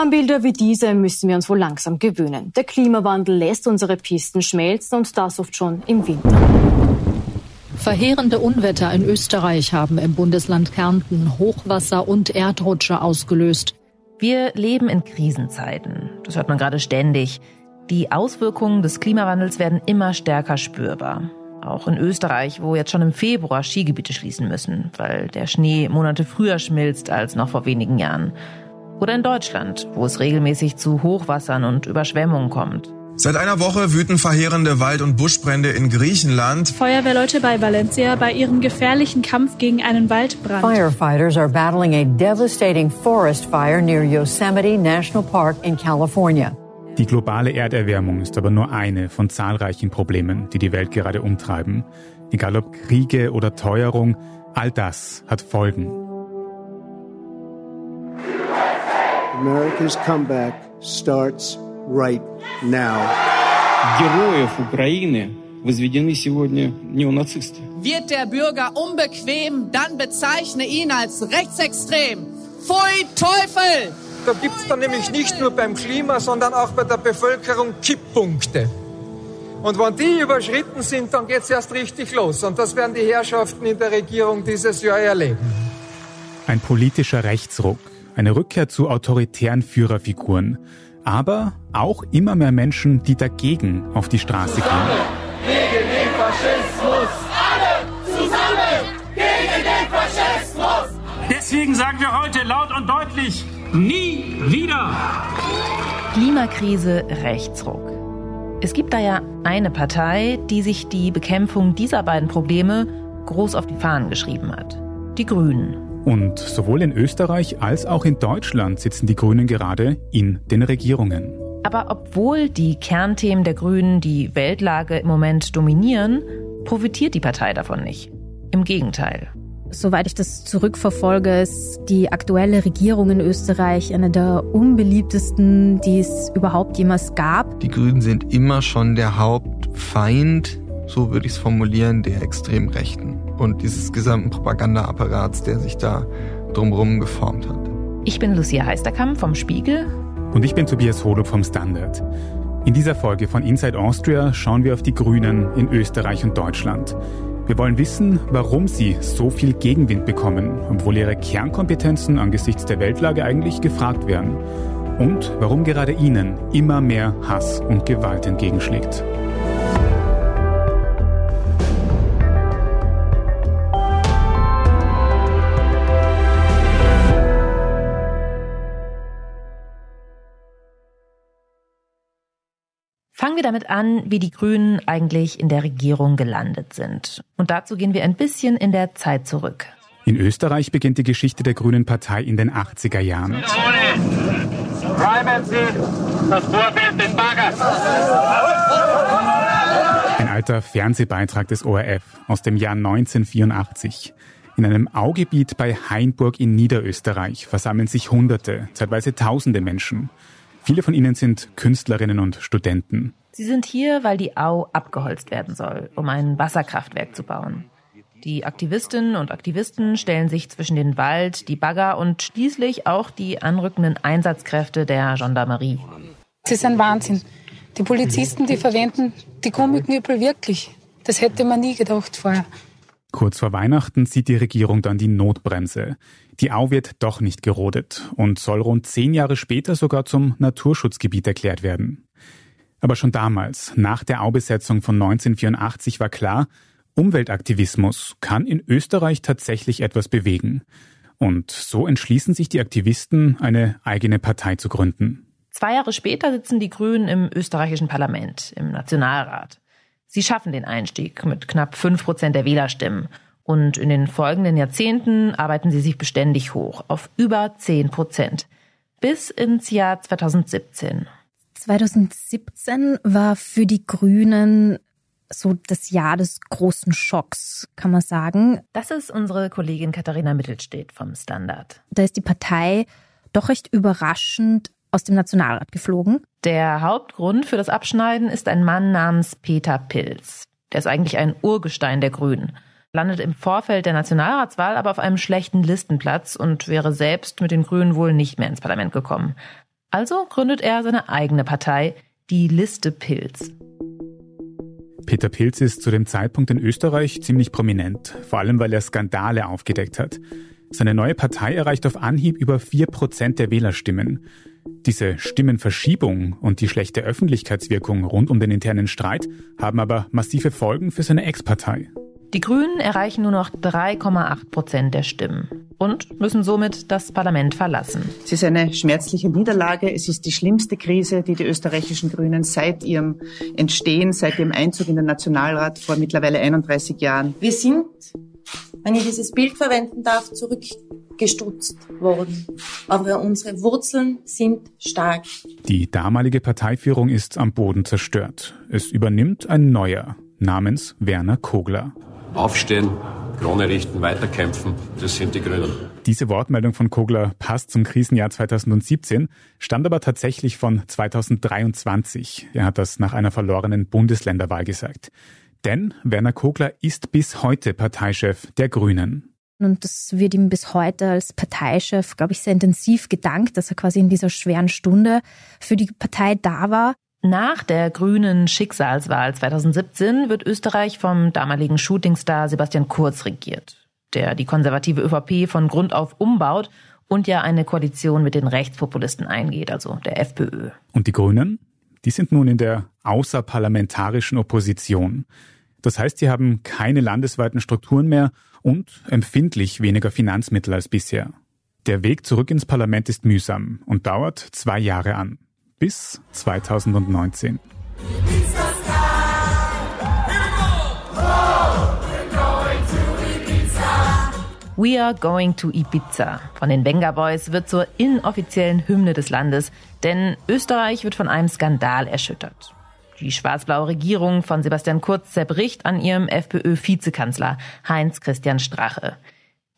An Bilder wie diese müssen wir uns wohl langsam gewöhnen. Der Klimawandel lässt unsere Pisten schmelzen und das oft schon im Winter. Verheerende Unwetter in Österreich haben im Bundesland Kärnten Hochwasser und Erdrutsche ausgelöst. Wir leben in Krisenzeiten. Das hört man gerade ständig. Die Auswirkungen des Klimawandels werden immer stärker spürbar. Auch in Österreich, wo jetzt schon im Februar Skigebiete schließen müssen, weil der Schnee Monate früher schmilzt als noch vor wenigen Jahren. Oder in Deutschland, wo es regelmäßig zu Hochwassern und Überschwemmungen kommt. Seit einer Woche wüten verheerende Wald- und Buschbrände in Griechenland. Feuerwehrleute bei Valencia bei ihrem gefährlichen Kampf gegen einen Waldbrand. Firefighters are battling a devastating forest fire near Yosemite National Park in California. Die globale Erderwärmung ist aber nur eine von zahlreichen Problemen, die die Welt gerade umtreiben. Egal ob Kriege oder Teuerung, all das hat Folgen. America's comeback starts right now. Героев Украины возведены сегодня неонацисты. Wird der Bürger unbequem, dann bezeichne ihn als rechtsextrem. Pfui Teufel! Da gibt es dann nämlich nicht nur beim Klima, sondern auch bei der Bevölkerung Kipppunkte. Und wenn die überschritten sind, dann geht es erst richtig los. Und das werden die Herrschaften in der Regierung dieses Jahr erleben. Ein politischer Rechtsruck, eine Rückkehr zu autoritären Führerfiguren, aber auch immer mehr Menschen, die dagegen auf die Straße gehen. Gegen den Faschismus! Alle zusammen gegen den Faschismus! Deswegen sagen wir heute laut und deutlich, nie wieder! Klimakrise, Rechtsruck. Es gibt da ja eine Partei, die sich die Bekämpfung dieser beiden Probleme groß auf die Fahnen geschrieben hat. Die Grünen. Und sowohl in Österreich als auch in Deutschland sitzen die Grünen gerade in den Regierungen. Aber obwohl die Kernthemen der Grünen die Weltlage im Moment dominieren, profitiert die Partei davon nicht. Im Gegenteil. Soweit ich das zurückverfolge, ist die aktuelle Regierung in Österreich eine der unbeliebtesten, die es überhaupt jemals gab. Die Grünen sind immer schon der Hauptfeind, so würde ich es formulieren, der extrem Rechten und dieses gesamten Propagandaapparats, der sich da drumherum geformt hat. Ich bin Lucia Heisterkamp vom Spiegel. Und ich bin Tobias Holub vom Standard. In dieser Folge von Inside Austria schauen wir auf die Grünen in Österreich und Deutschland. Wir wollen wissen, warum sie so viel Gegenwind bekommen, obwohl ihre Kernkompetenzen angesichts der Weltlage eigentlich gefragt werden. Und warum gerade ihnen immer mehr Hass und Gewalt entgegenschlägt. Fangen wir damit an, wie die Grünen eigentlich in der Regierung gelandet sind. Und dazu gehen wir ein bisschen in der Zeit zurück. In Österreich beginnt die Geschichte der Grünen Partei in den 80er Jahren. Ein alter Fernsehbeitrag des ORF aus dem Jahr 1984. In einem Augebiet bei Hainburg in Niederösterreich versammeln sich Hunderte, zeitweise Tausende Menschen. Viele von ihnen sind Künstlerinnen und Studenten. Sie sind hier, weil die Au abgeholzt werden soll, um ein Wasserkraftwerk zu bauen. Die Aktivistinnen und Aktivisten stellen sich zwischen den Wald, die Bagger und schließlich auch die anrückenden Einsatzkräfte der Gendarmerie. Das ist ein Wahnsinn. Die Polizisten, die verwenden die Gummiknüppel wirklich. Das hätte man nie gedacht vorher. Kurz vor Weihnachten zieht die Regierung dann die Notbremse. Die Au wird doch nicht gerodet und soll rund zehn Jahre später sogar zum Naturschutzgebiet erklärt werden. Aber schon damals, nach der Aubesetzung von 1984, war klar, Umweltaktivismus kann in Österreich tatsächlich etwas bewegen. Und so entschließen sich die Aktivisten, eine eigene Partei zu gründen. Zwei Jahre später sitzen die Grünen im österreichischen Parlament, im Nationalrat. Sie schaffen den Einstieg mit knapp fünf Prozent der Wählerstimmen. Und in den folgenden Jahrzehnten arbeiten sie sich beständig hoch auf über zehn Prozent. Bis ins Jahr 2017. 2017 war für die Grünen so das Jahr des großen Schocks, kann man sagen. Das ist unsere Kollegin Katharina Mittelstedt vom Standard. Da ist die Partei doch recht überraschend aus dem Nationalrat geflogen. Der Hauptgrund für das Abschneiden ist ein Mann namens Peter Pilz. Der ist eigentlich ein Urgestein der Grünen. Landet im Vorfeld der Nationalratswahl aber auf einem schlechten Listenplatz und wäre selbst mit den Grünen wohl nicht mehr ins Parlament gekommen. Also gründet er seine eigene Partei, die Liste Pilz. Peter Pilz ist zu dem Zeitpunkt in Österreich ziemlich prominent, vor allem weil er Skandale aufgedeckt hat. Seine neue Partei erreicht auf Anhieb über vier Prozent der Wählerstimmen. Diese Stimmenverschiebung und die schlechte Öffentlichkeitswirkung rund um den internen Streit haben aber massive Folgen für seine Ex-Partei. Die Grünen erreichen nur noch 3,8 Prozent der Stimmen und müssen somit das Parlament verlassen. Es ist eine schmerzliche Niederlage. Es ist die schlimmste Krise, die die österreichischen Grünen seit ihrem Entstehen, seit ihrem Einzug in den Nationalrat vor mittlerweile 31 Jahren. Wir sind, wenn ich dieses Bild verwenden darf, zurückgestutzt worden. Aber unsere Wurzeln sind stark. Die damalige Parteiführung ist am Boden zerstört. Es übernimmt ein neuer namens Werner Kogler. Aufstehen, Krone richten, weiterkämpfen, das sind die Grünen. Diese Wortmeldung von Kogler passt zum Krisenjahr 2017, stammt aber tatsächlich von 2023. Er hat das nach einer verlorenen Bundesländerwahl gesagt. Denn Werner Kogler ist bis heute Parteichef der Grünen. Und das wird ihm bis heute als Parteichef, glaube ich, sehr intensiv gedankt, dass er quasi in dieser schweren Stunde für die Partei da war. Nach der grünen Schicksalswahl 2017 wird Österreich vom damaligen Shootingstar Sebastian Kurz regiert, der die konservative ÖVP von Grund auf umbaut und ja eine Koalition mit den Rechtspopulisten eingeht, also der FPÖ. Und die Grünen? Die sind nun in der außerparlamentarischen Opposition. Das heißt, sie haben keine landesweiten Strukturen mehr und empfindlich weniger Finanzmittel als bisher. Der Weg zurück ins Parlament ist mühsam und dauert zwei Jahre an bis 2019. We are going to Ibiza von den Venga Boys wird zur inoffiziellen Hymne des Landes, denn Österreich wird von einem Skandal erschüttert. Die schwarz-blaue Regierung von Sebastian Kurz zerbricht an ihrem FPÖ-Vizekanzler Heinz Christian Strache.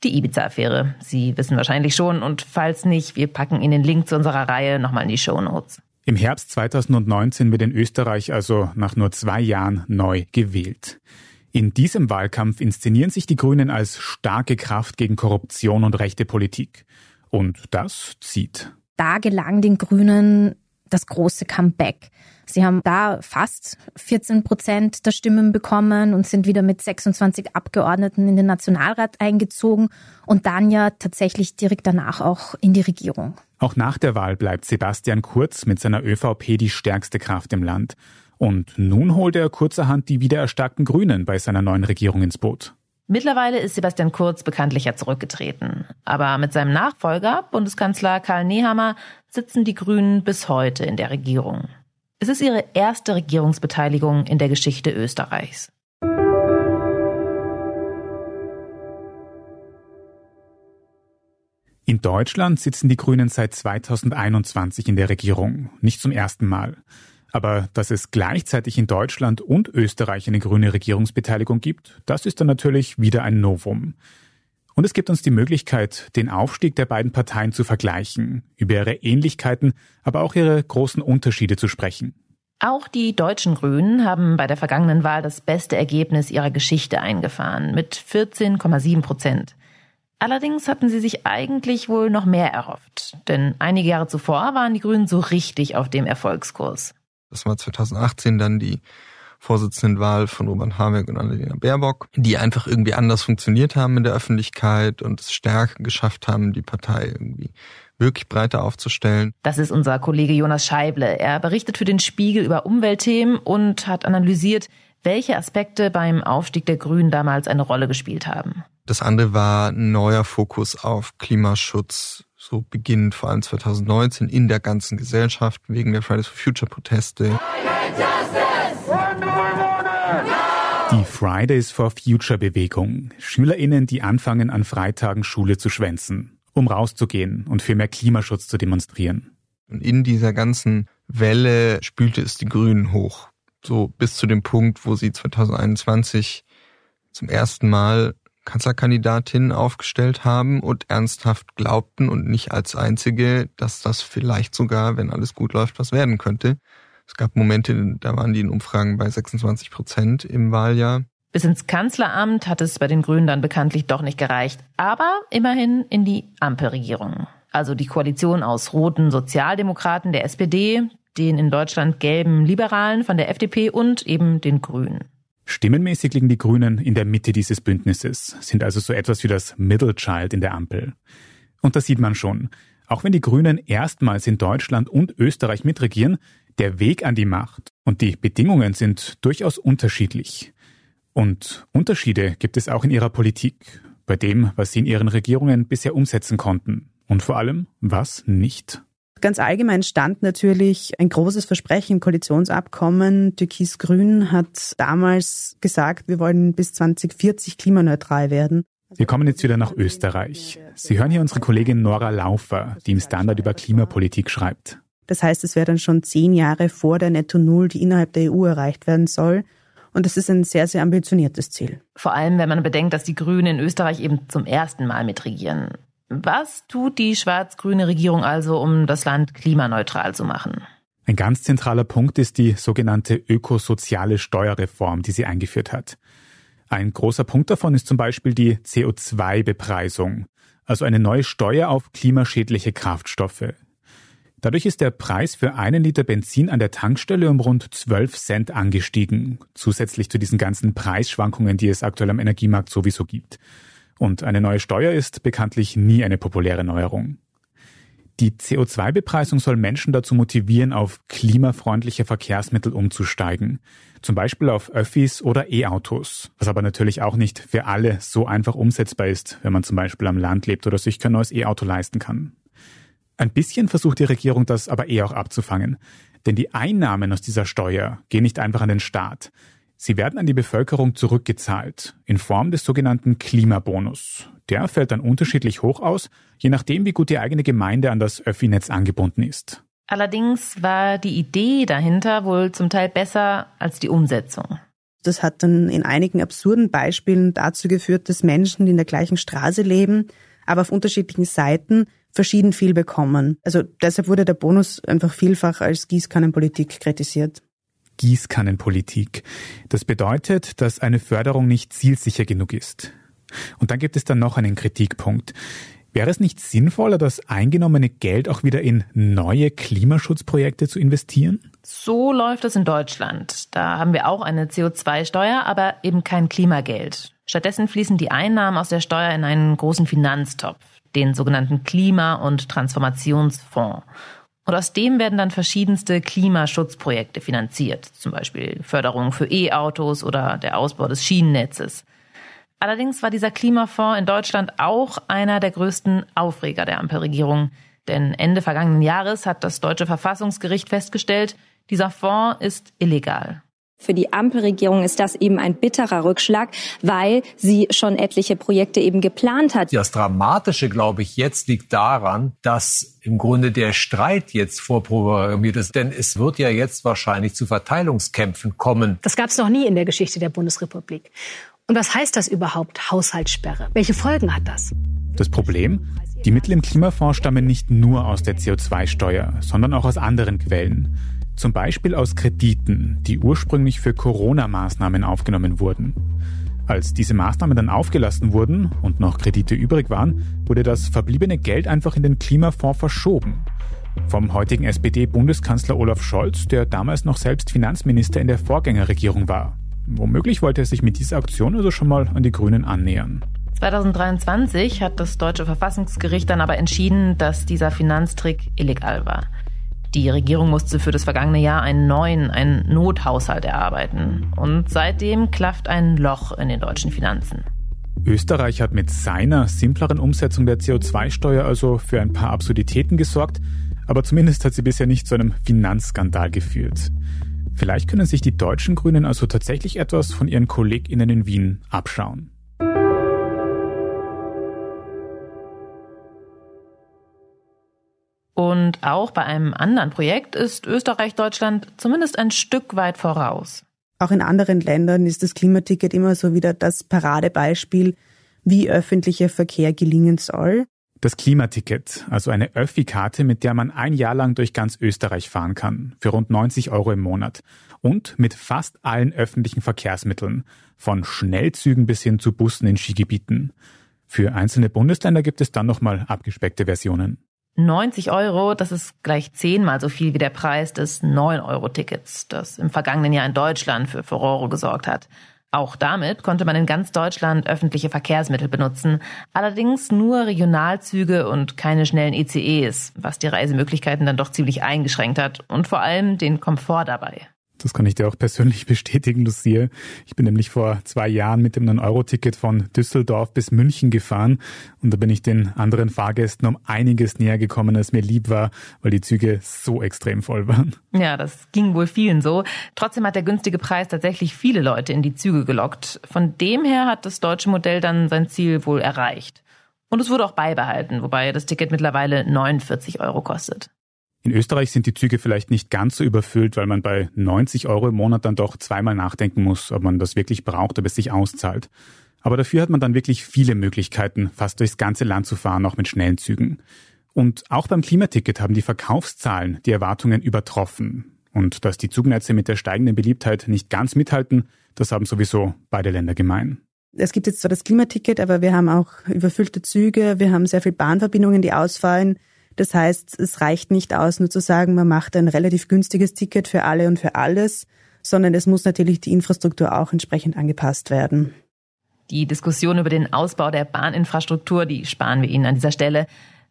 Die Ibiza-Affäre. Sie wissen wahrscheinlich schon und falls nicht, wir packen Ihnen den Link zu unserer Reihe nochmal in die Show Notes. Im Herbst 2019 wird in Österreich also nach nur zwei Jahren neu gewählt. In diesem Wahlkampf inszenieren sich die Grünen als starke Kraft gegen Korruption und rechte Politik. Und das zieht. Da gelang den Grünen das große Comeback. Sie haben da fast 14 Prozent der Stimmen bekommen und sind wieder mit 26 Abgeordneten in den Nationalrat eingezogen und dann ja tatsächlich direkt danach auch in die Regierung. Auch nach der Wahl bleibt Sebastian Kurz mit seiner ÖVP die stärkste Kraft im Land. Und nun holt er kurzerhand die wiedererstarkten Grünen bei seiner neuen Regierung ins Boot. Mittlerweile ist Sebastian Kurz bekanntlich ja zurückgetreten. Aber mit seinem Nachfolger, Bundeskanzler Karl Nehammer, sitzen die Grünen bis heute in der Regierung. Es ist ihre erste Regierungsbeteiligung in der Geschichte Österreichs. In Deutschland sitzen die Grünen seit 2021 in der Regierung, nicht zum ersten Mal. Aber dass es gleichzeitig in Deutschland und Österreich eine grüne Regierungsbeteiligung gibt, das ist dann natürlich wieder ein Novum. Und es gibt uns die Möglichkeit, den Aufstieg der beiden Parteien zu vergleichen, über ihre Ähnlichkeiten, aber auch ihre großen Unterschiede zu sprechen. Auch die deutschen Grünen haben bei der vergangenen Wahl das beste Ergebnis ihrer Geschichte eingefahren, mit 14,7 Prozent. Allerdings hatten sie sich eigentlich wohl noch mehr erhofft, denn einige Jahre zuvor waren die Grünen so richtig auf dem Erfolgskurs. Das war 2018 dann die Vorsitzendenwahl von Robert Habeck und Annalena Baerbock, die einfach irgendwie anders funktioniert haben in der Öffentlichkeit und es stärker geschafft haben, die Partei irgendwie wirklich breiter aufzustellen. Das ist unser Kollege Jonas Scheible. Er berichtet für den Spiegel über Umweltthemen und hat analysiert, welche Aspekte beim Aufstieg der Grünen damals eine Rolle gespielt haben. Das andere war ein neuer Fokus auf Klimaschutz, so beginnend vor allem 2019 in der ganzen Gesellschaft wegen der Fridays for Future Proteste. Die Fridays for Future Bewegung. SchülerInnen, die anfangen, an Freitagen Schule zu schwänzen, um rauszugehen und für mehr Klimaschutz zu demonstrieren. Und in dieser ganzen Welle spülte es die Grünen hoch. So bis zu dem Punkt, wo sie 2021 zum ersten Mal Kanzlerkandidatin aufgestellt haben und ernsthaft glaubten und nicht als einzige, dass das vielleicht sogar, wenn alles gut läuft, was werden könnte. Es gab Momente, da waren die in Umfragen bei 26 Prozent im Wahljahr. Bis ins Kanzleramt hat es bei den Grünen dann bekanntlich doch nicht gereicht, aber immerhin in die Ampelregierung. also die Koalition aus roten Sozialdemokraten der SPD, den in Deutschland gelben Liberalen von der FDP und eben den Grünen. Stimmenmäßig liegen die Grünen in der Mitte dieses Bündnisses, sind also so etwas wie das Middle Child in der Ampel. Und das sieht man schon. Auch wenn die Grünen erstmals in Deutschland und Österreich mitregieren, der Weg an die Macht und die Bedingungen sind durchaus unterschiedlich. Und Unterschiede gibt es auch in ihrer Politik, bei dem, was sie in ihren Regierungen bisher umsetzen konnten und vor allem, was nicht. Ganz allgemein stand natürlich ein großes Versprechen im Koalitionsabkommen. Türkis-Grün hat damals gesagt, wir wollen bis 2040 klimaneutral werden. Wir kommen jetzt wieder nach Österreich. Sie hören hier unsere Kollegin Nora Laufer, die im Standard über Klimapolitik schreibt. Das heißt, es wäre dann schon zehn Jahre vor der Netto Null, die innerhalb der EU erreicht werden soll. Und das ist ein sehr, sehr ambitioniertes Ziel. Vor allem, wenn man bedenkt, dass die Grünen in Österreich eben zum ersten Mal mitregieren. Was tut die schwarz-grüne Regierung also, um das Land klimaneutral zu machen? Ein ganz zentraler Punkt ist die sogenannte ökosoziale Steuerreform, die sie eingeführt hat. Ein großer Punkt davon ist zum Beispiel die CO2-Bepreisung, also eine neue Steuer auf klimaschädliche Kraftstoffe. Dadurch ist der Preis für einen Liter Benzin an der Tankstelle um rund 12 Cent angestiegen, zusätzlich zu diesen ganzen Preisschwankungen, die es aktuell am Energiemarkt sowieso gibt. Und eine neue Steuer ist bekanntlich nie eine populäre Neuerung. Die CO2-Bepreisung soll Menschen dazu motivieren, auf klimafreundliche Verkehrsmittel umzusteigen. Zum Beispiel auf Öffis oder E-Autos. Was aber natürlich auch nicht für alle so einfach umsetzbar ist, wenn man zum Beispiel am Land lebt oder sich kein neues E-Auto leisten kann. Ein bisschen versucht die Regierung das aber eher auch abzufangen. Denn die Einnahmen aus dieser Steuer gehen nicht einfach an den Staat. Sie werden an die Bevölkerung zurückgezahlt in Form des sogenannten Klimabonus. Der fällt dann unterschiedlich hoch aus, je nachdem, wie gut die eigene Gemeinde an das Öffi-Netz angebunden ist. Allerdings war die Idee dahinter wohl zum Teil besser als die Umsetzung. Das hat dann in einigen absurden Beispielen dazu geführt, dass Menschen, die in der gleichen Straße leben, aber auf unterschiedlichen Seiten verschieden viel bekommen. Also deshalb wurde der Bonus einfach vielfach als Gießkannenpolitik kritisiert. Gießkannenpolitik. Das bedeutet, dass eine Förderung nicht zielsicher genug ist. Und dann gibt es dann noch einen Kritikpunkt. Wäre es nicht sinnvoller, das eingenommene Geld auch wieder in neue Klimaschutzprojekte zu investieren? So läuft es in Deutschland. Da haben wir auch eine CO2-Steuer, aber eben kein Klimageld. Stattdessen fließen die Einnahmen aus der Steuer in einen großen Finanztopf den sogenannten Klima- und Transformationsfonds. Und aus dem werden dann verschiedenste Klimaschutzprojekte finanziert, zum Beispiel Förderung für E-Autos oder der Ausbau des Schienennetzes. Allerdings war dieser Klimafonds in Deutschland auch einer der größten Aufreger der Ampelregierung. Denn Ende vergangenen Jahres hat das deutsche Verfassungsgericht festgestellt, dieser Fonds ist illegal. Für die Ampelregierung ist das eben ein bitterer Rückschlag, weil sie schon etliche Projekte eben geplant hat. Das Dramatische, glaube ich, jetzt liegt daran, dass im Grunde der Streit jetzt vorprogrammiert ist. Denn es wird ja jetzt wahrscheinlich zu Verteilungskämpfen kommen. Das gab es noch nie in der Geschichte der Bundesrepublik. Und was heißt das überhaupt, Haushaltssperre? Welche Folgen hat das? Das Problem? Die Mittel im Klimafonds stammen nicht nur aus der CO2-Steuer, sondern auch aus anderen Quellen. Zum Beispiel aus Krediten, die ursprünglich für Corona-Maßnahmen aufgenommen wurden. Als diese Maßnahmen dann aufgelassen wurden und noch Kredite übrig waren, wurde das verbliebene Geld einfach in den Klimafonds verschoben. Vom heutigen SPD-Bundeskanzler Olaf Scholz, der damals noch selbst Finanzminister in der Vorgängerregierung war. Womöglich wollte er sich mit dieser Aktion also schon mal an die Grünen annähern. 2023 hat das deutsche Verfassungsgericht dann aber entschieden, dass dieser Finanztrick illegal war. Die Regierung musste für das vergangene Jahr einen neuen, einen Nothaushalt erarbeiten. Und seitdem klafft ein Loch in den deutschen Finanzen. Österreich hat mit seiner simpleren Umsetzung der CO2-Steuer also für ein paar Absurditäten gesorgt, aber zumindest hat sie bisher nicht zu einem Finanzskandal geführt. Vielleicht können sich die deutschen Grünen also tatsächlich etwas von ihren KollegInnen in Wien abschauen. Und auch bei einem anderen Projekt ist Österreich Deutschland zumindest ein Stück weit voraus. Auch in anderen Ländern ist das Klimaticket immer so wieder das Paradebeispiel, wie öffentlicher Verkehr gelingen soll. Das Klimaticket, also eine Öffi-Karte, mit der man ein Jahr lang durch ganz Österreich fahren kann, für rund 90 Euro im Monat. Und mit fast allen öffentlichen Verkehrsmitteln, von Schnellzügen bis hin zu Bussen in Skigebieten. Für einzelne Bundesländer gibt es dann nochmal abgespeckte Versionen. 90 Euro, das ist gleich zehnmal so viel wie der Preis des 9-Euro-Tickets, das im vergangenen Jahr in Deutschland für Furore gesorgt hat. Auch damit konnte man in ganz Deutschland öffentliche Verkehrsmittel benutzen, allerdings nur Regionalzüge und keine schnellen ECEs, was die Reisemöglichkeiten dann doch ziemlich eingeschränkt hat und vor allem den Komfort dabei. Das kann ich dir auch persönlich bestätigen, Lucia. Ich bin nämlich vor zwei Jahren mit dem 9-Euro-Ticket von Düsseldorf bis München gefahren und da bin ich den anderen Fahrgästen um einiges näher gekommen, als mir lieb war, weil die Züge so extrem voll waren. Ja, das ging wohl vielen so. Trotzdem hat der günstige Preis tatsächlich viele Leute in die Züge gelockt. Von dem her hat das deutsche Modell dann sein Ziel wohl erreicht. Und es wurde auch beibehalten, wobei das Ticket mittlerweile 49 Euro kostet. In Österreich sind die Züge vielleicht nicht ganz so überfüllt, weil man bei 90 Euro im Monat dann doch zweimal nachdenken muss, ob man das wirklich braucht, ob es sich auszahlt. Aber dafür hat man dann wirklich viele Möglichkeiten, fast durchs ganze Land zu fahren, auch mit schnellen Zügen. Und auch beim Klimaticket haben die Verkaufszahlen die Erwartungen übertroffen. Und dass die Zugnetze mit der steigenden Beliebtheit nicht ganz mithalten, das haben sowieso beide Länder gemein. Es gibt jetzt zwar das Klimaticket, aber wir haben auch überfüllte Züge, wir haben sehr viele Bahnverbindungen, die ausfallen. Das heißt, es reicht nicht aus, nur zu sagen, man macht ein relativ günstiges Ticket für alle und für alles, sondern es muss natürlich die Infrastruktur auch entsprechend angepasst werden. Die Diskussion über den Ausbau der Bahninfrastruktur, die sparen wir Ihnen an dieser Stelle.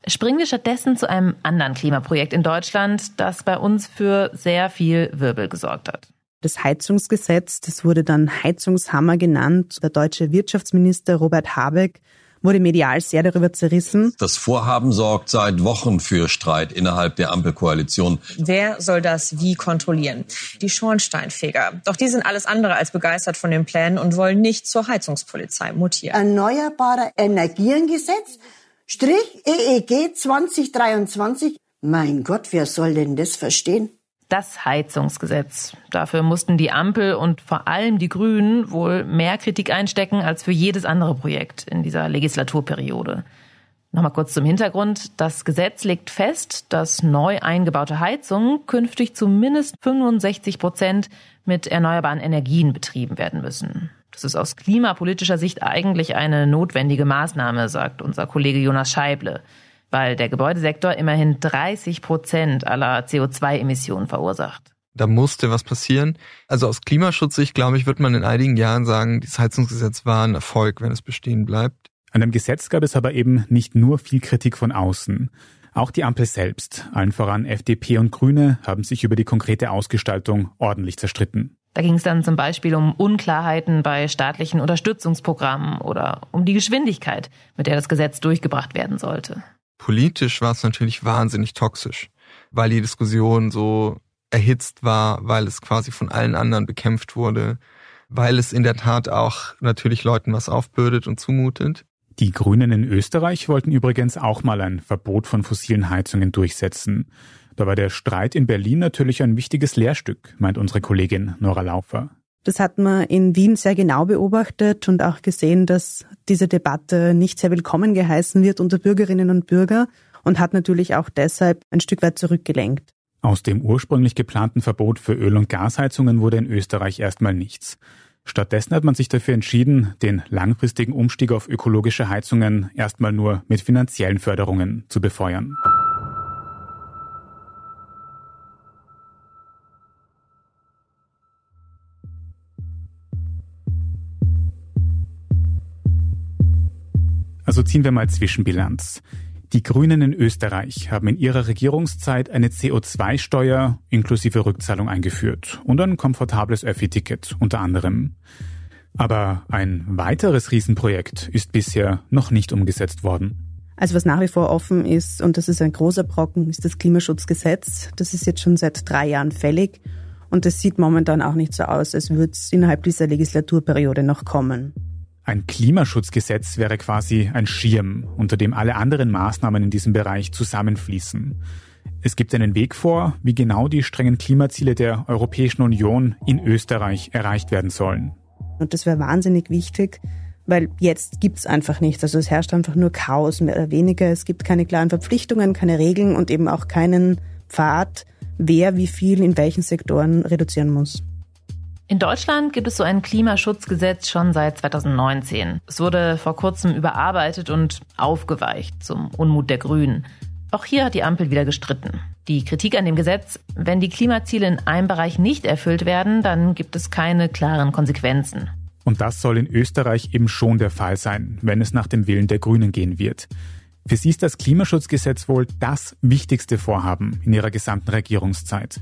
Springen wir stattdessen zu einem anderen Klimaprojekt in Deutschland, das bei uns für sehr viel Wirbel gesorgt hat. Das Heizungsgesetz, das wurde dann Heizungshammer genannt. Der deutsche Wirtschaftsminister Robert Habeck wurde medial sehr darüber zerrissen. Das Vorhaben sorgt seit Wochen für Streit innerhalb der Ampelkoalition. Wer soll das wie kontrollieren? Die Schornsteinfeger. Doch die sind alles andere als begeistert von den Plänen und wollen nicht zur Heizungspolizei mutieren. Erneuerbare Energiengesetz, Strich EEG 2023. Mein Gott, wer soll denn das verstehen? Das Heizungsgesetz. Dafür mussten die Ampel und vor allem die Grünen wohl mehr Kritik einstecken als für jedes andere Projekt in dieser Legislaturperiode. Nochmal kurz zum Hintergrund. Das Gesetz legt fest, dass neu eingebaute Heizungen künftig zumindest 65 Prozent mit erneuerbaren Energien betrieben werden müssen. Das ist aus klimapolitischer Sicht eigentlich eine notwendige Maßnahme, sagt unser Kollege Jonas Scheible weil der Gebäudesektor immerhin 30 Prozent aller CO2-Emissionen verursacht. Da musste was passieren. Also aus Klimaschutzsicht, glaube ich, wird man in einigen Jahren sagen, das Heizungsgesetz war ein Erfolg, wenn es bestehen bleibt. An dem Gesetz gab es aber eben nicht nur viel Kritik von außen. Auch die Ampel selbst, allen voran FDP und Grüne, haben sich über die konkrete Ausgestaltung ordentlich zerstritten. Da ging es dann zum Beispiel um Unklarheiten bei staatlichen Unterstützungsprogrammen oder um die Geschwindigkeit, mit der das Gesetz durchgebracht werden sollte. Politisch war es natürlich wahnsinnig toxisch, weil die Diskussion so erhitzt war, weil es quasi von allen anderen bekämpft wurde, weil es in der Tat auch natürlich Leuten was aufbürdet und zumutet. Die Grünen in Österreich wollten übrigens auch mal ein Verbot von fossilen Heizungen durchsetzen. Da war der Streit in Berlin natürlich ein wichtiges Lehrstück, meint unsere Kollegin Nora Laufer. Das hat man in Wien sehr genau beobachtet und auch gesehen, dass diese Debatte nicht sehr willkommen geheißen wird unter Bürgerinnen und Bürger und hat natürlich auch deshalb ein Stück weit zurückgelenkt. Aus dem ursprünglich geplanten Verbot für Öl- und Gasheizungen wurde in Österreich erstmal nichts. Stattdessen hat man sich dafür entschieden, den langfristigen Umstieg auf ökologische Heizungen erstmal nur mit finanziellen Förderungen zu befeuern. Also ziehen wir mal Zwischenbilanz. Die Grünen in Österreich haben in ihrer Regierungszeit eine CO2-Steuer inklusive Rückzahlung eingeführt und ein komfortables Öffi-Ticket unter anderem. Aber ein weiteres Riesenprojekt ist bisher noch nicht umgesetzt worden. Also was nach wie vor offen ist, und das ist ein großer Brocken, ist das Klimaschutzgesetz. Das ist jetzt schon seit drei Jahren fällig und es sieht momentan auch nicht so aus, als würde es innerhalb dieser Legislaturperiode noch kommen. Ein Klimaschutzgesetz wäre quasi ein Schirm, unter dem alle anderen Maßnahmen in diesem Bereich zusammenfließen. Es gibt einen Weg vor, wie genau die strengen Klimaziele der Europäischen Union in Österreich erreicht werden sollen. Und das wäre wahnsinnig wichtig, weil jetzt gibt's einfach nichts. Also es herrscht einfach nur Chaos, mehr oder weniger. Es gibt keine klaren Verpflichtungen, keine Regeln und eben auch keinen Pfad, wer wie viel in welchen Sektoren reduzieren muss. In Deutschland gibt es so ein Klimaschutzgesetz schon seit 2019. Es wurde vor kurzem überarbeitet und aufgeweicht zum Unmut der Grünen. Auch hier hat die Ampel wieder gestritten. Die Kritik an dem Gesetz, wenn die Klimaziele in einem Bereich nicht erfüllt werden, dann gibt es keine klaren Konsequenzen. Und das soll in Österreich eben schon der Fall sein, wenn es nach dem Willen der Grünen gehen wird. Für sie ist das Klimaschutzgesetz wohl das wichtigste Vorhaben in ihrer gesamten Regierungszeit.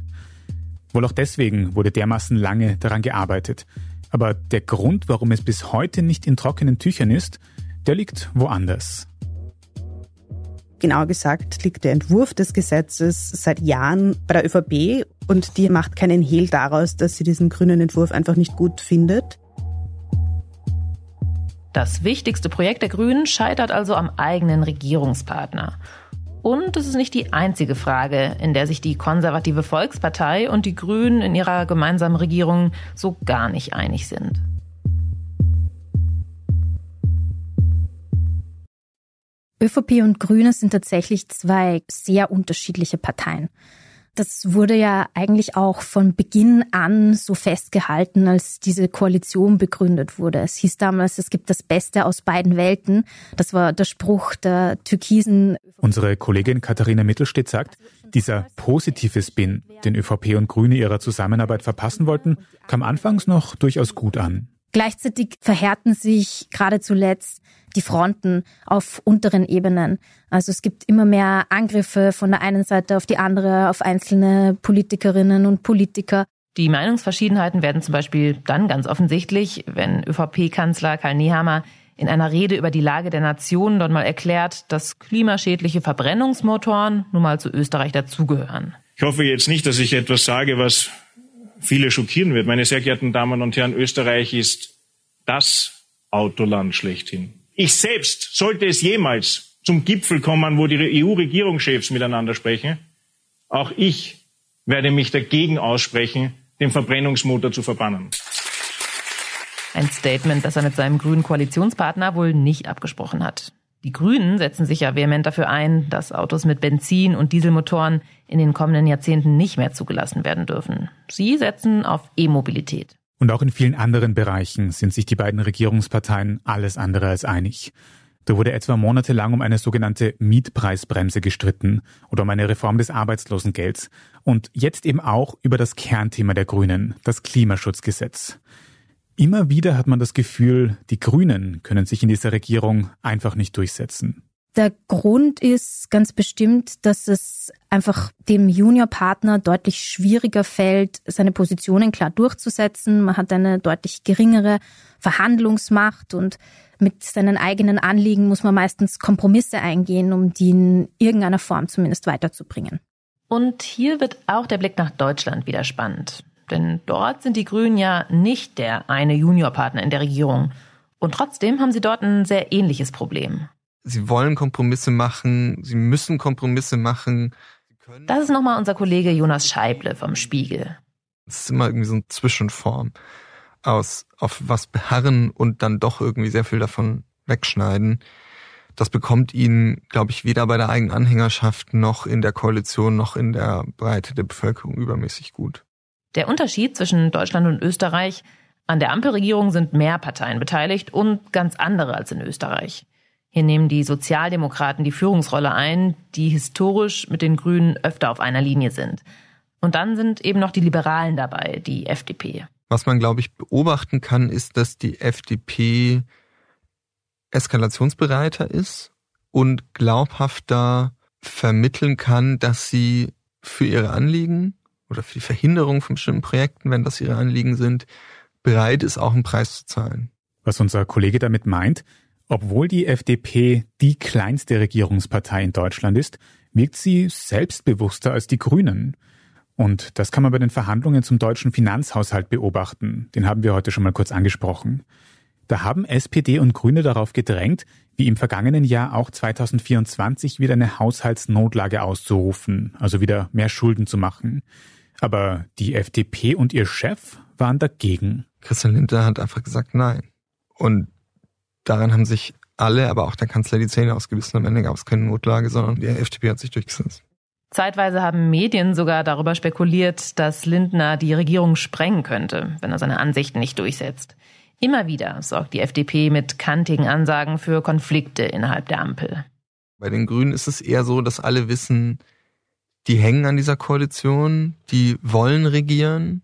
Wohl auch deswegen wurde dermaßen lange daran gearbeitet. Aber der Grund, warum es bis heute nicht in trockenen Tüchern ist, der liegt woanders. Genauer gesagt liegt der Entwurf des Gesetzes seit Jahren bei der ÖVP und die macht keinen Hehl daraus, dass sie diesen grünen Entwurf einfach nicht gut findet. Das wichtigste Projekt der Grünen scheitert also am eigenen Regierungspartner. Und es ist nicht die einzige Frage, in der sich die konservative Volkspartei und die Grünen in ihrer gemeinsamen Regierung so gar nicht einig sind. ÖVP und Grüne sind tatsächlich zwei sehr unterschiedliche Parteien. Das wurde ja eigentlich auch von Beginn an so festgehalten, als diese Koalition begründet wurde. Es hieß damals, es gibt das Beste aus beiden Welten. Das war der Spruch der türkisen. Unsere Kollegin Katharina Mittelstedt sagt, dieser positive Spin, den ÖVP und Grüne ihrer Zusammenarbeit verpassen wollten, kam anfangs noch durchaus gut an. Gleichzeitig verhärten sich gerade zuletzt die Fronten auf unteren Ebenen. Also es gibt immer mehr Angriffe von der einen Seite auf die andere, auf einzelne Politikerinnen und Politiker. Die Meinungsverschiedenheiten werden zum Beispiel dann ganz offensichtlich, wenn ÖVP-Kanzler Karl Nehammer in einer Rede über die Lage der Nation dort mal erklärt, dass klimaschädliche Verbrennungsmotoren nun mal zu Österreich dazugehören. Ich hoffe jetzt nicht, dass ich etwas sage, was viele schockieren wird. Meine sehr geehrten Damen und Herren, Österreich ist das Autoland schlechthin. Ich selbst, sollte es jemals zum Gipfel kommen, wo die EU-Regierungschefs miteinander sprechen, auch ich werde mich dagegen aussprechen, den Verbrennungsmotor zu verbannen. Ein Statement, das er mit seinem grünen Koalitionspartner wohl nicht abgesprochen hat. Die Grünen setzen sich ja vehement dafür ein, dass Autos mit Benzin- und Dieselmotoren in den kommenden Jahrzehnten nicht mehr zugelassen werden dürfen. Sie setzen auf E-Mobilität. Und auch in vielen anderen Bereichen sind sich die beiden Regierungsparteien alles andere als einig. Da wurde etwa monatelang um eine sogenannte Mietpreisbremse gestritten oder um eine Reform des Arbeitslosengelds und jetzt eben auch über das Kernthema der Grünen, das Klimaschutzgesetz. Immer wieder hat man das Gefühl, die Grünen können sich in dieser Regierung einfach nicht durchsetzen. Der Grund ist ganz bestimmt, dass es einfach dem Juniorpartner deutlich schwieriger fällt, seine Positionen klar durchzusetzen. Man hat eine deutlich geringere Verhandlungsmacht und mit seinen eigenen Anliegen muss man meistens Kompromisse eingehen, um die in irgendeiner Form zumindest weiterzubringen. Und hier wird auch der Blick nach Deutschland wieder spannend. Denn dort sind die Grünen ja nicht der eine Juniorpartner in der Regierung. Und trotzdem haben sie dort ein sehr ähnliches Problem. Sie wollen Kompromisse machen, sie müssen Kompromisse machen. Das ist nochmal unser Kollege Jonas Scheible vom Spiegel. Es ist immer irgendwie so eine Zwischenform aus auf was beharren und dann doch irgendwie sehr viel davon wegschneiden. Das bekommt ihn, glaube ich, weder bei der eigenen Anhängerschaft noch in der Koalition noch in der Breite der Bevölkerung übermäßig gut. Der Unterschied zwischen Deutschland und Österreich, an der Ampelregierung sind mehr Parteien beteiligt und ganz andere als in Österreich. Hier nehmen die Sozialdemokraten die Führungsrolle ein, die historisch mit den Grünen öfter auf einer Linie sind. Und dann sind eben noch die Liberalen dabei, die FDP. Was man, glaube ich, beobachten kann, ist, dass die FDP eskalationsbereiter ist und glaubhafter vermitteln kann, dass sie für ihre Anliegen oder für die Verhinderung von bestimmten Projekten, wenn das ihre Anliegen sind, bereit ist, auch einen Preis zu zahlen. Was unser Kollege damit meint, obwohl die FDP die kleinste Regierungspartei in Deutschland ist, wirkt sie selbstbewusster als die Grünen. Und das kann man bei den Verhandlungen zum deutschen Finanzhaushalt beobachten. Den haben wir heute schon mal kurz angesprochen. Da haben SPD und Grüne darauf gedrängt, wie im vergangenen Jahr auch 2024 wieder eine Haushaltsnotlage auszurufen, also wieder mehr Schulden zu machen. Aber die FDP und ihr Chef waren dagegen. Christian Lindner hat einfach gesagt Nein. Und Daran haben sich alle, aber auch der Kanzler die Zähne ausgebissen. Am Ende gab es keine Notlage, sondern die FDP hat sich durchgesetzt. Zeitweise haben Medien sogar darüber spekuliert, dass Lindner die Regierung sprengen könnte, wenn er seine Ansichten nicht durchsetzt. Immer wieder sorgt die FDP mit kantigen Ansagen für Konflikte innerhalb der Ampel. Bei den Grünen ist es eher so, dass alle wissen, die hängen an dieser Koalition, die wollen regieren,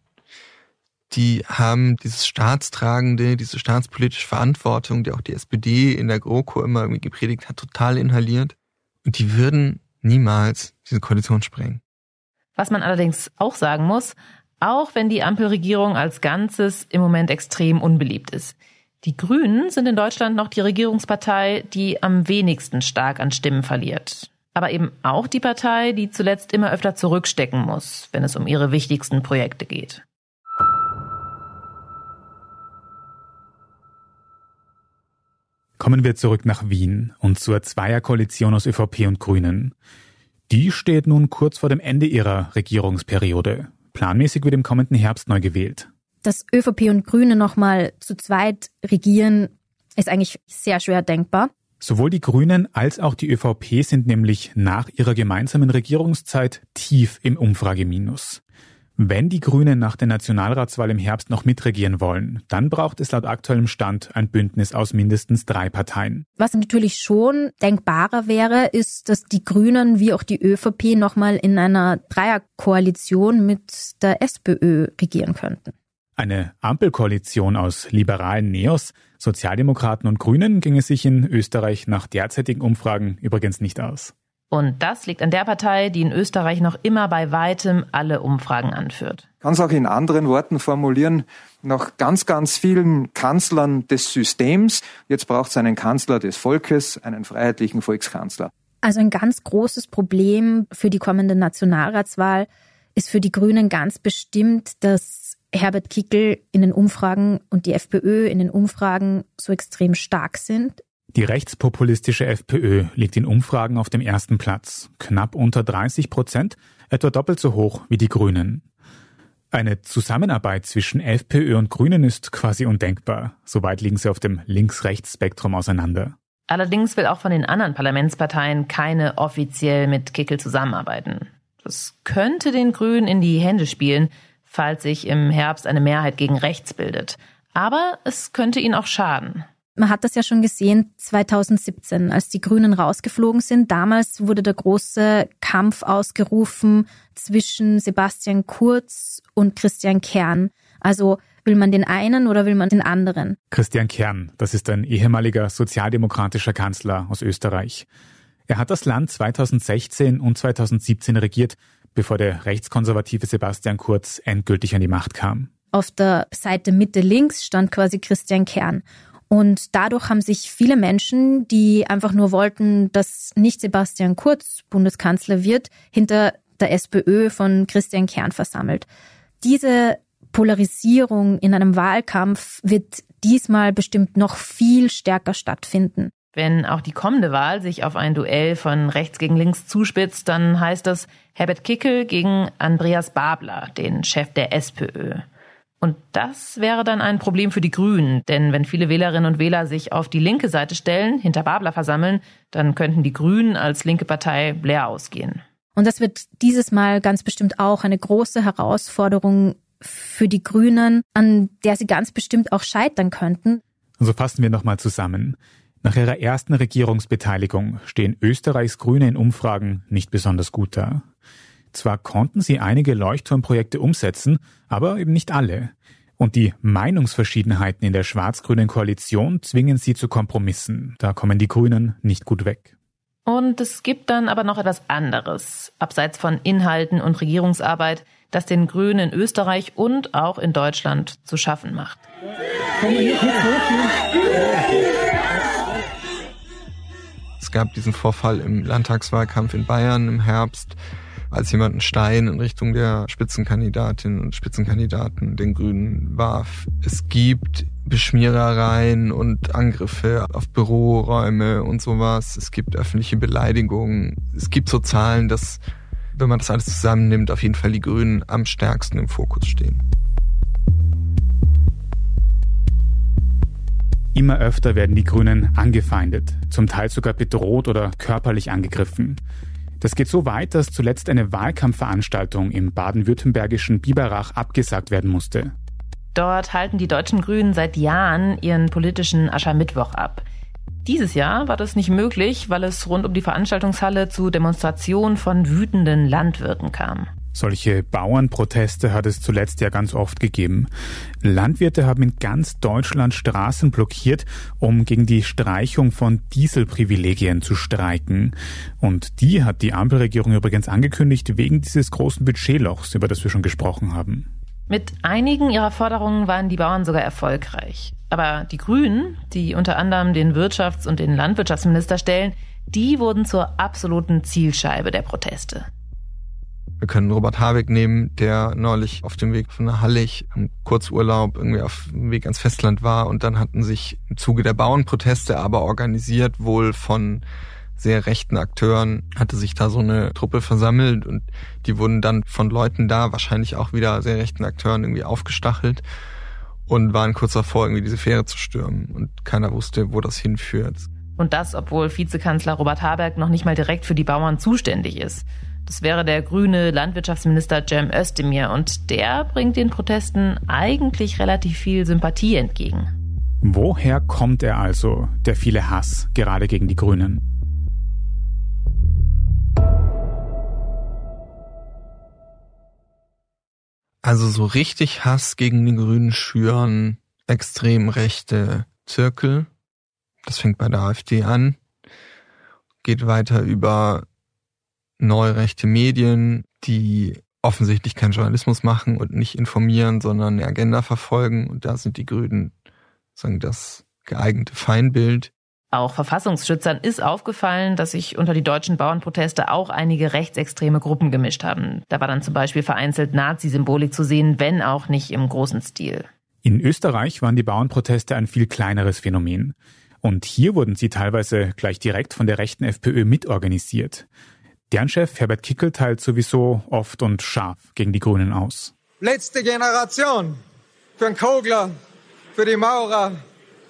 die haben dieses staatstragende, diese staatspolitische Verantwortung, die auch die SPD in der GroKo immer irgendwie gepredigt hat, total inhaliert. Und die würden niemals diese Koalition sprengen. Was man allerdings auch sagen muss, auch wenn die Ampelregierung als Ganzes im Moment extrem unbeliebt ist. Die Grünen sind in Deutschland noch die Regierungspartei, die am wenigsten stark an Stimmen verliert. Aber eben auch die Partei, die zuletzt immer öfter zurückstecken muss, wenn es um ihre wichtigsten Projekte geht. Kommen wir zurück nach Wien und zur Zweierkoalition aus ÖVP und Grünen. Die steht nun kurz vor dem Ende ihrer Regierungsperiode. Planmäßig wird im kommenden Herbst neu gewählt. Dass ÖVP und Grüne nochmal zu zweit regieren, ist eigentlich sehr schwer denkbar. Sowohl die Grünen als auch die ÖVP sind nämlich nach ihrer gemeinsamen Regierungszeit tief im Umfrageminus. Wenn die Grünen nach der Nationalratswahl im Herbst noch mitregieren wollen, dann braucht es laut aktuellem Stand ein Bündnis aus mindestens drei Parteien. Was natürlich schon denkbarer wäre, ist, dass die Grünen wie auch die ÖVP nochmal in einer Dreierkoalition mit der SPÖ regieren könnten. Eine Ampelkoalition aus liberalen Neos, Sozialdemokraten und Grünen ginge sich in Österreich nach derzeitigen Umfragen übrigens nicht aus. Und das liegt an der Partei, die in Österreich noch immer bei weitem alle Umfragen anführt. Kann es auch in anderen Worten formulieren, nach ganz, ganz vielen Kanzlern des Systems, jetzt braucht es einen Kanzler des Volkes, einen freiheitlichen Volkskanzler. Also ein ganz großes Problem für die kommende Nationalratswahl ist für die Grünen ganz bestimmt, dass Herbert Kickel in den Umfragen und die FPÖ in den Umfragen so extrem stark sind. Die rechtspopulistische FPÖ liegt in Umfragen auf dem ersten Platz, knapp unter 30 Prozent, etwa doppelt so hoch wie die Grünen. Eine Zusammenarbeit zwischen FPÖ und Grünen ist quasi undenkbar. Soweit liegen sie auf dem Links-Rechts-Spektrum auseinander. Allerdings will auch von den anderen Parlamentsparteien keine offiziell mit Kickel zusammenarbeiten. Das könnte den Grünen in die Hände spielen, falls sich im Herbst eine Mehrheit gegen rechts bildet. Aber es könnte ihnen auch schaden. Man hat das ja schon gesehen 2017, als die Grünen rausgeflogen sind. Damals wurde der große Kampf ausgerufen zwischen Sebastian Kurz und Christian Kern. Also will man den einen oder will man den anderen? Christian Kern, das ist ein ehemaliger sozialdemokratischer Kanzler aus Österreich. Er hat das Land 2016 und 2017 regiert, bevor der rechtskonservative Sebastian Kurz endgültig an die Macht kam. Auf der Seite Mitte links stand quasi Christian Kern. Und dadurch haben sich viele Menschen, die einfach nur wollten, dass nicht Sebastian Kurz Bundeskanzler wird, hinter der SPÖ von Christian Kern versammelt. Diese Polarisierung in einem Wahlkampf wird diesmal bestimmt noch viel stärker stattfinden. Wenn auch die kommende Wahl sich auf ein Duell von rechts gegen links zuspitzt, dann heißt das Herbert Kickel gegen Andreas Babler, den Chef der SPÖ. Und das wäre dann ein Problem für die Grünen, denn wenn viele Wählerinnen und Wähler sich auf die linke Seite stellen, hinter Babler versammeln, dann könnten die Grünen als linke Partei leer ausgehen. Und das wird dieses Mal ganz bestimmt auch eine große Herausforderung für die Grünen, an der sie ganz bestimmt auch scheitern könnten. So fassen wir nochmal zusammen. Nach ihrer ersten Regierungsbeteiligung stehen Österreichs Grüne in Umfragen nicht besonders gut da. Zwar konnten sie einige Leuchtturmprojekte umsetzen, aber eben nicht alle. Und die Meinungsverschiedenheiten in der schwarz-grünen Koalition zwingen sie zu Kompromissen. Da kommen die Grünen nicht gut weg. Und es gibt dann aber noch etwas anderes, abseits von Inhalten und Regierungsarbeit, das den Grünen in Österreich und auch in Deutschland zu schaffen macht. Es gab diesen Vorfall im Landtagswahlkampf in Bayern im Herbst als jemand einen Stein in Richtung der Spitzenkandidatin und Spitzenkandidaten den Grünen warf. Es gibt Beschmierereien und Angriffe auf Büroräume und sowas. Es gibt öffentliche Beleidigungen. Es gibt so Zahlen, dass, wenn man das alles zusammennimmt, auf jeden Fall die Grünen am stärksten im Fokus stehen. Immer öfter werden die Grünen angefeindet, zum Teil sogar bedroht oder körperlich angegriffen. Das geht so weit, dass zuletzt eine Wahlkampfveranstaltung im baden-württembergischen Biberach abgesagt werden musste. Dort halten die deutschen Grünen seit Jahren ihren politischen Aschermittwoch ab. Dieses Jahr war das nicht möglich, weil es rund um die Veranstaltungshalle zu Demonstrationen von wütenden Landwirten kam. Solche Bauernproteste hat es zuletzt ja ganz oft gegeben. Landwirte haben in ganz Deutschland Straßen blockiert, um gegen die Streichung von Dieselprivilegien zu streiken. Und die hat die Ampelregierung übrigens angekündigt wegen dieses großen Budgetlochs, über das wir schon gesprochen haben. Mit einigen ihrer Forderungen waren die Bauern sogar erfolgreich. Aber die Grünen, die unter anderem den Wirtschafts- und den Landwirtschaftsminister stellen, die wurden zur absoluten Zielscheibe der Proteste. Wir können Robert Habeck nehmen, der neulich auf dem Weg von Hallig im Kurzurlaub irgendwie auf dem Weg ans Festland war und dann hatten sich im Zuge der Bauernproteste aber organisiert wohl von sehr rechten Akteuren hatte sich da so eine Truppe versammelt und die wurden dann von Leuten da, wahrscheinlich auch wieder sehr rechten Akteuren irgendwie aufgestachelt und waren kurz davor, irgendwie diese Fähre zu stürmen und keiner wusste, wo das hinführt. Und das, obwohl Vizekanzler Robert Habeck noch nicht mal direkt für die Bauern zuständig ist. Das wäre der grüne Landwirtschaftsminister Cem Özdemir und der bringt den Protesten eigentlich relativ viel Sympathie entgegen. Woher kommt er also, der viele Hass, gerade gegen die Grünen? Also so richtig Hass gegen die Grünen schüren extrem rechte Zirkel. Das fängt bei der AfD an, geht weiter über neurechte Medien, die offensichtlich keinen Journalismus machen und nicht informieren, sondern eine Agenda verfolgen. Und da sind die Grünen sagen das geeignete Feindbild. Auch Verfassungsschützern ist aufgefallen, dass sich unter die deutschen Bauernproteste auch einige rechtsextreme Gruppen gemischt haben. Da war dann zum Beispiel vereinzelt Nazi-Symbolik zu sehen, wenn auch nicht im großen Stil. In Österreich waren die Bauernproteste ein viel kleineres Phänomen. Und hier wurden sie teilweise gleich direkt von der rechten FPÖ mitorganisiert. Deren Chef Herbert Kickel teilt sowieso oft und scharf gegen die Grünen aus. Letzte Generation für den Kogler, für die Maurer,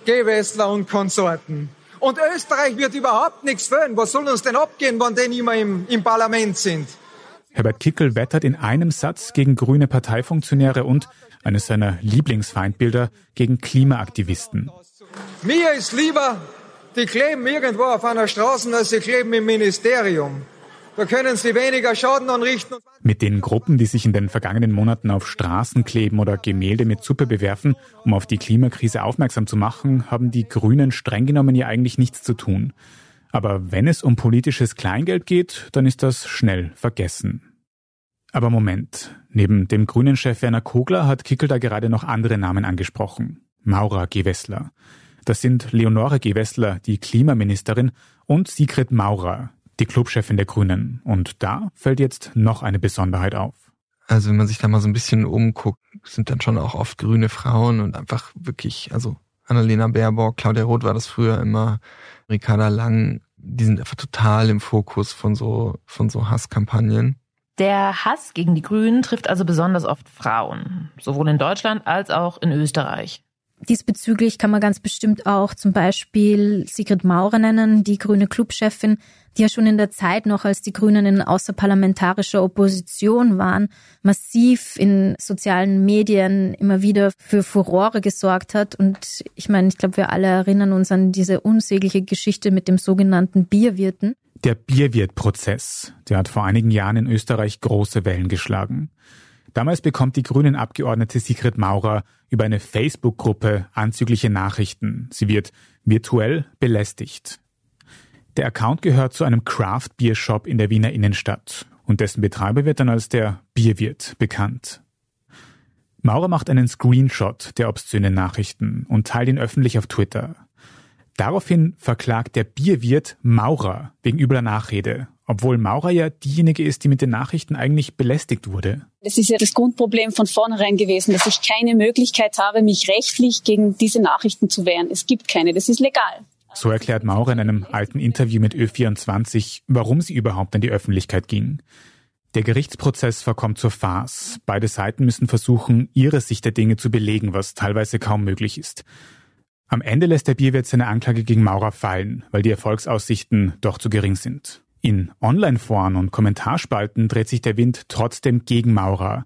Gewessler und Konsorten. Und Österreich wird überhaupt nichts fehlen. Was soll uns denn abgehen, wenn die immer im, im Parlament sind? Herbert Kickel wettert in einem Satz gegen grüne Parteifunktionäre und eines seiner Lieblingsfeindbilder gegen Klimaaktivisten. Mir ist lieber, die kleben irgendwo auf einer Straße, als sie kleben im Ministerium. Da können sie weniger Schaden anrichten. Mit den Gruppen, die sich in den vergangenen Monaten auf Straßen kleben oder Gemälde mit Suppe bewerfen, um auf die Klimakrise aufmerksam zu machen, haben die Grünen streng genommen ja eigentlich nichts zu tun. Aber wenn es um politisches Kleingeld geht, dann ist das schnell vergessen. Aber Moment, neben dem grünen Chef Werner Kogler hat Kickel da gerade noch andere Namen angesprochen. Maura Gewessler. Das sind Leonore Gewessler, die Klimaministerin, und Sigrid Maurer, die Clubchefin der Grünen. Und da fällt jetzt noch eine Besonderheit auf. Also wenn man sich da mal so ein bisschen umguckt, sind dann schon auch oft grüne Frauen und einfach wirklich, also Annalena Baerbock, Claudia Roth war das früher immer, Ricarda Lang, die sind einfach total im Fokus von so, von so Hasskampagnen. Der Hass gegen die Grünen trifft also besonders oft Frauen, sowohl in Deutschland als auch in Österreich. Diesbezüglich kann man ganz bestimmt auch zum Beispiel Sigrid Maurer nennen, die grüne Clubchefin, die ja schon in der Zeit noch, als die Grünen in außerparlamentarischer Opposition waren, massiv in sozialen Medien immer wieder für Furore gesorgt hat. Und ich meine, ich glaube, wir alle erinnern uns an diese unsägliche Geschichte mit dem sogenannten Bierwirten. Der Bierwirt-Prozess, der hat vor einigen Jahren in Österreich große Wellen geschlagen. Damals bekommt die Grünen Abgeordnete Sigrid Maurer über eine Facebook-Gruppe anzügliche Nachrichten. Sie wird virtuell belästigt. Der Account gehört zu einem Craft-Bier-Shop in der Wiener Innenstadt und dessen Betreiber wird dann als der Bierwirt bekannt. Maurer macht einen Screenshot der obszönen Nachrichten und teilt ihn öffentlich auf Twitter. Daraufhin verklagt der Bierwirt Maurer wegen übler Nachrede, obwohl Maurer ja diejenige ist, die mit den Nachrichten eigentlich belästigt wurde. Das ist ja das Grundproblem von vornherein gewesen, dass ich keine Möglichkeit habe, mich rechtlich gegen diese Nachrichten zu wehren. Es gibt keine, das ist legal. So erklärt Maurer in einem alten Interview mit Ö24, warum sie überhaupt an die Öffentlichkeit ging. Der Gerichtsprozess verkommt zur Farce. Beide Seiten müssen versuchen, ihre Sicht der Dinge zu belegen, was teilweise kaum möglich ist. Am Ende lässt der Bierwirt seine Anklage gegen Maurer fallen, weil die Erfolgsaussichten doch zu gering sind. In Online-Foren und Kommentarspalten dreht sich der Wind trotzdem gegen Maurer.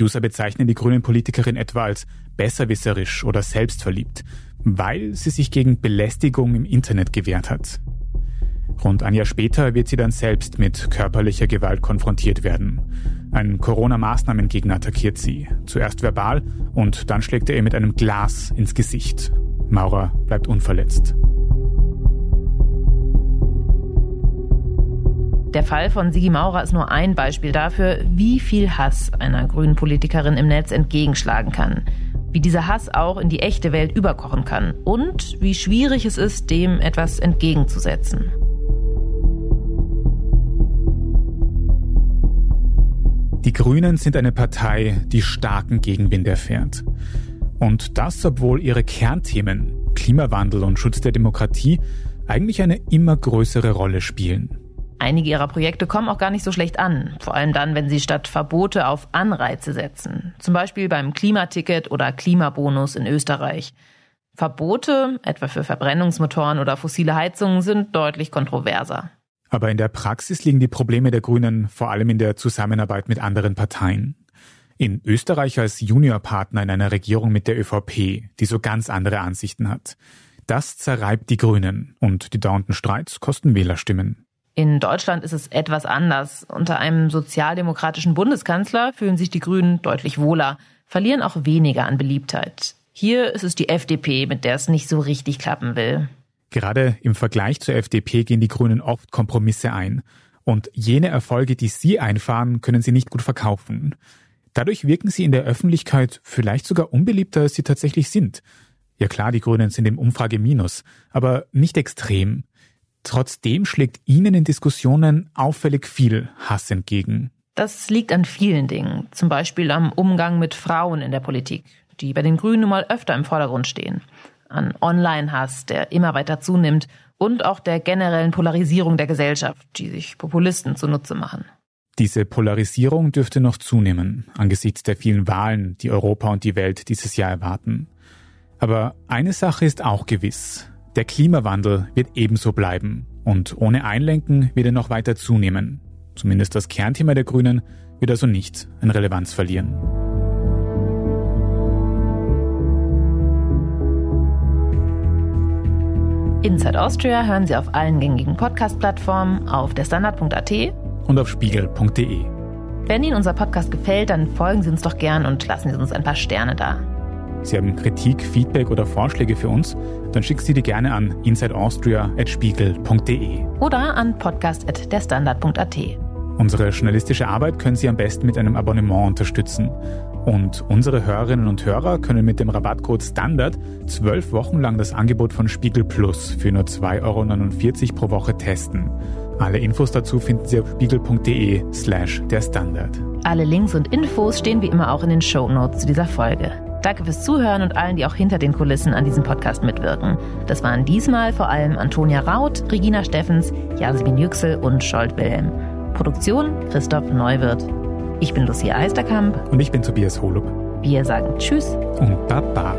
User bezeichnen die grünen Politikerin etwa als besserwisserisch oder selbstverliebt. weil sie sich gegen Belästigung im Internet gewehrt hat. Rund ein Jahr später wird sie dann selbst mit körperlicher Gewalt konfrontiert werden. Ein Corona-Maßnahmengegner attackiert sie, zuerst verbal und dann schlägt er ihr mit einem Glas ins Gesicht. Maurer bleibt unverletzt. Der Fall von Sigi Maurer ist nur ein Beispiel dafür, wie viel Hass einer grünen Politikerin im Netz entgegenschlagen kann. Wie dieser Hass auch in die echte Welt überkochen kann und wie schwierig es ist, dem etwas entgegenzusetzen. Die Grünen sind eine Partei, die starken Gegenwind erfährt. Und das, obwohl ihre Kernthemen Klimawandel und Schutz der Demokratie eigentlich eine immer größere Rolle spielen. Einige ihrer Projekte kommen auch gar nicht so schlecht an, vor allem dann, wenn sie statt Verbote auf Anreize setzen, zum Beispiel beim Klimaticket oder Klimabonus in Österreich. Verbote, etwa für Verbrennungsmotoren oder fossile Heizungen, sind deutlich kontroverser. Aber in der Praxis liegen die Probleme der Grünen vor allem in der Zusammenarbeit mit anderen Parteien. In Österreich als Juniorpartner in einer Regierung mit der ÖVP, die so ganz andere Ansichten hat. Das zerreibt die Grünen und die dauernden Streits kosten Wählerstimmen. In Deutschland ist es etwas anders. Unter einem sozialdemokratischen Bundeskanzler fühlen sich die Grünen deutlich wohler, verlieren auch weniger an Beliebtheit. Hier ist es die FDP, mit der es nicht so richtig klappen will. Gerade im Vergleich zur FDP gehen die Grünen oft Kompromisse ein. Und jene Erfolge, die sie einfahren, können sie nicht gut verkaufen. Dadurch wirken sie in der Öffentlichkeit vielleicht sogar unbeliebter, als sie tatsächlich sind. Ja klar, die Grünen sind im Umfrage minus, aber nicht extrem. Trotzdem schlägt ihnen in Diskussionen auffällig viel Hass entgegen. Das liegt an vielen Dingen, zum Beispiel am Umgang mit Frauen in der Politik, die bei den Grünen nun mal öfter im Vordergrund stehen, an Online-Hass, der immer weiter zunimmt, und auch der generellen Polarisierung der Gesellschaft, die sich Populisten zunutze machen. Diese Polarisierung dürfte noch zunehmen, angesichts der vielen Wahlen, die Europa und die Welt dieses Jahr erwarten. Aber eine Sache ist auch gewiss. Der Klimawandel wird ebenso bleiben und ohne Einlenken wird er noch weiter zunehmen. Zumindest das Kernthema der Grünen wird also nicht an Relevanz verlieren. Inside Austria hören Sie auf allen gängigen Podcast-Plattformen, auf der Standard.at und auf spiegel.de. Wenn Ihnen unser Podcast gefällt, dann folgen Sie uns doch gern und lassen Sie uns ein paar Sterne da. Sie haben Kritik, Feedback oder Vorschläge für uns, dann schicken Sie die gerne an insideaustria.spiegel.de oder an podcast.derstandard.at. Unsere journalistische Arbeit können Sie am besten mit einem Abonnement unterstützen. Und unsere Hörerinnen und Hörer können mit dem Rabattcode STANDARD zwölf Wochen lang das Angebot von Spiegel Plus für nur 2,49 Euro pro Woche testen. Alle Infos dazu finden Sie auf spiegel.de slash der Standard. Alle Links und Infos stehen wie immer auch in den Show Notes zu dieser Folge. Danke fürs Zuhören und allen, die auch hinter den Kulissen an diesem Podcast mitwirken. Das waren diesmal vor allem Antonia Raut, Regina Steffens, Jasmin Yüksel und Scholt Wilhelm. Produktion Christoph Neuwirth. Ich bin Lucia Eisterkamp. Und ich bin Tobias Holub. Wir sagen Tschüss und Baba.